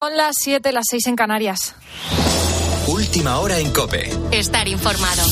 Son las 7, las 6 en Canarias. Última hora en Cope. Estar informado.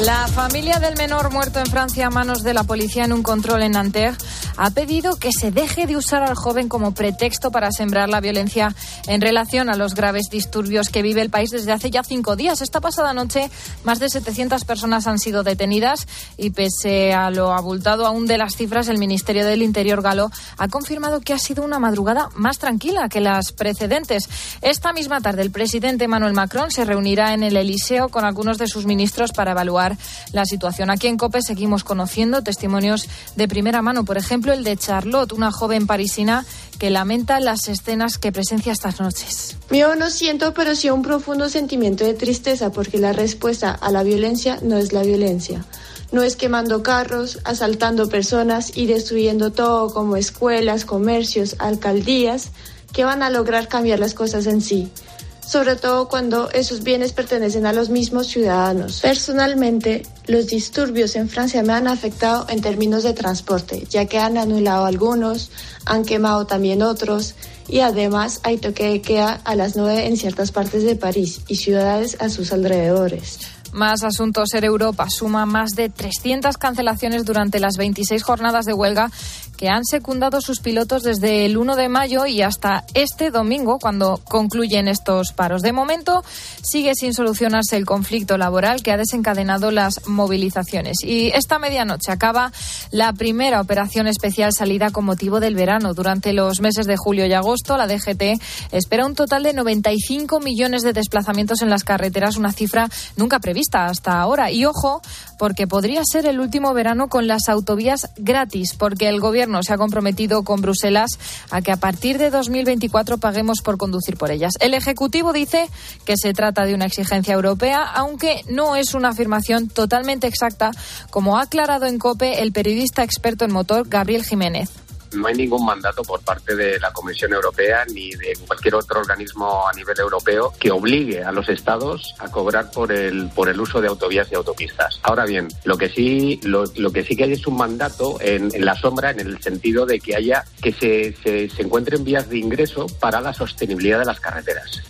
La familia del menor muerto en Francia a manos de la policía en un control en Nanterre ha pedido que se deje de usar al joven como pretexto para sembrar la violencia en relación a los graves disturbios que vive el país desde hace ya cinco días. Esta pasada noche, más de 700 personas han sido detenidas y, pese a lo abultado aún de las cifras, el Ministerio del Interior galo ha confirmado que ha sido una madrugada más tranquila que las precedentes. Esta misma tarde, el presidente Emmanuel Macron se reunirá en el Eliseo con algunos de sus ministros para evaluar la situación. Aquí en COPE seguimos conociendo testimonios de primera mano, por ejemplo, el de Charlotte, una joven parisina que lamenta las escenas que presencia estas noches. Yo no siento, pero sí un profundo sentimiento de tristeza porque la respuesta a la violencia no es la violencia. No es quemando carros, asaltando personas y destruyendo todo como escuelas, comercios, alcaldías, que van a lograr cambiar las cosas en sí sobre todo cuando esos bienes pertenecen a los mismos ciudadanos. Personalmente, los disturbios en Francia me han afectado en términos de transporte, ya que han anulado algunos, han quemado también otros y además hay toque de queda a las nueve en ciertas partes de París y ciudades a sus alrededores. Más asuntos. en Europa suma más de 300 cancelaciones durante las 26 jornadas de huelga que han secundado sus pilotos desde el 1 de mayo y hasta este domingo, cuando concluyen estos paros. De momento, sigue sin solucionarse el conflicto laboral que ha desencadenado las movilizaciones. Y esta medianoche acaba la primera operación especial salida con motivo del verano. Durante los meses de julio y agosto, la DGT espera un total de 95 millones de desplazamientos en las carreteras, una cifra nunca prevista hasta ahora. Y ojo, porque podría ser el último verano con las autovías gratis, porque el gobierno se ha comprometido con Bruselas a que a partir de 2024 paguemos por conducir por ellas. El Ejecutivo dice que se trata de una exigencia europea, aunque no es una afirmación totalmente exacta, como ha aclarado en COPE el periodista experto en motor Gabriel Jiménez no hay ningún mandato por parte de la Comisión Europea ni de cualquier otro organismo a nivel europeo que obligue a los estados a cobrar por el por el uso de autovías y autopistas. Ahora bien, lo que sí lo, que sí que hay es un mandato en, la sombra en el sentido de que haya que se, se, se encuentren vías de ingreso para la sostenibilidad de las carreteras.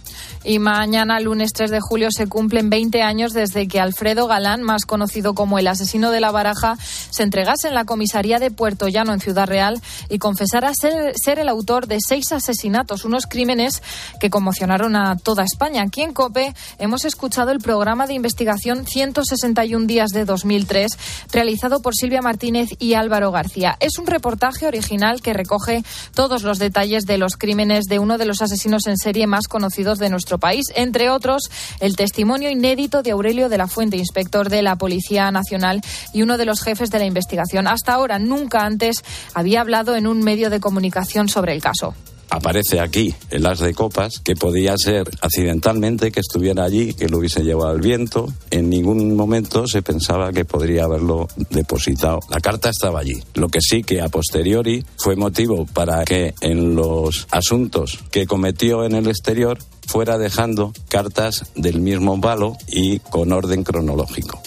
Y mañana, lunes 3 de julio, se cumplen 20 años desde que Alfredo Galán, más conocido como el asesino de la baraja, se entregase en la comisaría de Puerto Llano, en Ciudad Real, y confesara ser, ser el autor de seis asesinatos, unos crímenes que conmocionaron a toda España. Aquí en COPE hemos escuchado el programa de investigación 161 días de 2003, realizado por Silvia Martínez y Álvaro García. Es un reportaje original que recoge todos los detalles de los crímenes de uno de los asesinos en serie más conocidos de nuestro país. Entre otros, el testimonio inédito de Aurelio de la Fuente, inspector de la Policía Nacional y uno de los jefes de la investigación. Hasta ahora, nunca antes había hablado en un medio de comunicación sobre el caso aparece aquí el as de copas, que podía ser accidentalmente que estuviera allí, que lo hubiese llevado el viento. En ningún momento se pensaba que podría haberlo depositado. La carta estaba allí. Lo que sí que a posteriori fue motivo para que en los asuntos que cometió en el exterior fuera dejando cartas del mismo palo y con orden cronológico.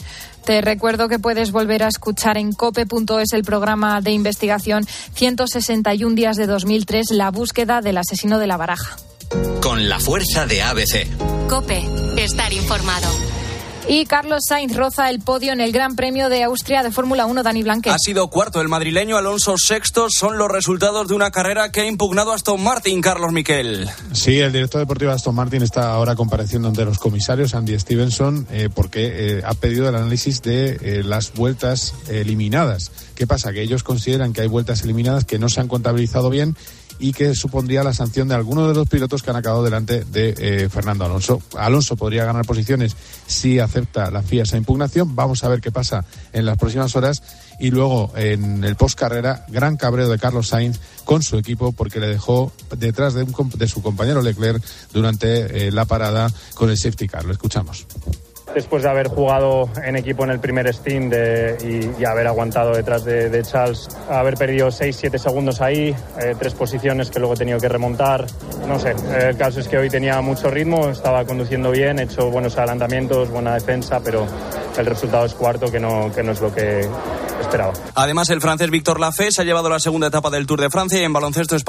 Te recuerdo que puedes volver a escuchar en cope.es el programa de investigación 161 días de 2003, la búsqueda del asesino de la baraja. Con la fuerza de ABC. Cope, estar informado. Y Carlos Sainz roza el podio en el Gran Premio de Austria de Fórmula 1, Dani Blanque. Ha sido cuarto el madrileño, Alonso sexto. Son los resultados de una carrera que ha impugnado Aston Martin, Carlos Miquel. Sí, el director deportivo de Aston Martin está ahora compareciendo ante los comisarios, Andy Stevenson, eh, porque eh, ha pedido el análisis de eh, las vueltas eliminadas. ¿Qué pasa? Que ellos consideran que hay vueltas eliminadas que no se han contabilizado bien y que supondría la sanción de algunos de los pilotos que han acabado delante de eh, Fernando Alonso. Alonso podría ganar posiciones si acepta la FIA esa impugnación. Vamos a ver qué pasa en las próximas horas. Y luego en el post carrera, gran cabreo de Carlos Sainz con su equipo porque le dejó detrás de, de su compañero Leclerc durante eh, la parada con el safety car. Lo escuchamos después de haber jugado en equipo en el primer Steam y, haber aguantado detrás de, Charles, haber perdido 6-7 segundos ahí, eh, tres posiciones que luego he tenido que remontar. No sé, el caso es que hoy tenía mucho ritmo, estaba conduciendo bien, he hecho buenos adelantamientos, buena defensa, pero el resultado es cuarto, que no, que no es lo que esperaba. Además, el francés Víctor Lafay se ha llevado la segunda etapa del Tour de Francia y en baloncesto España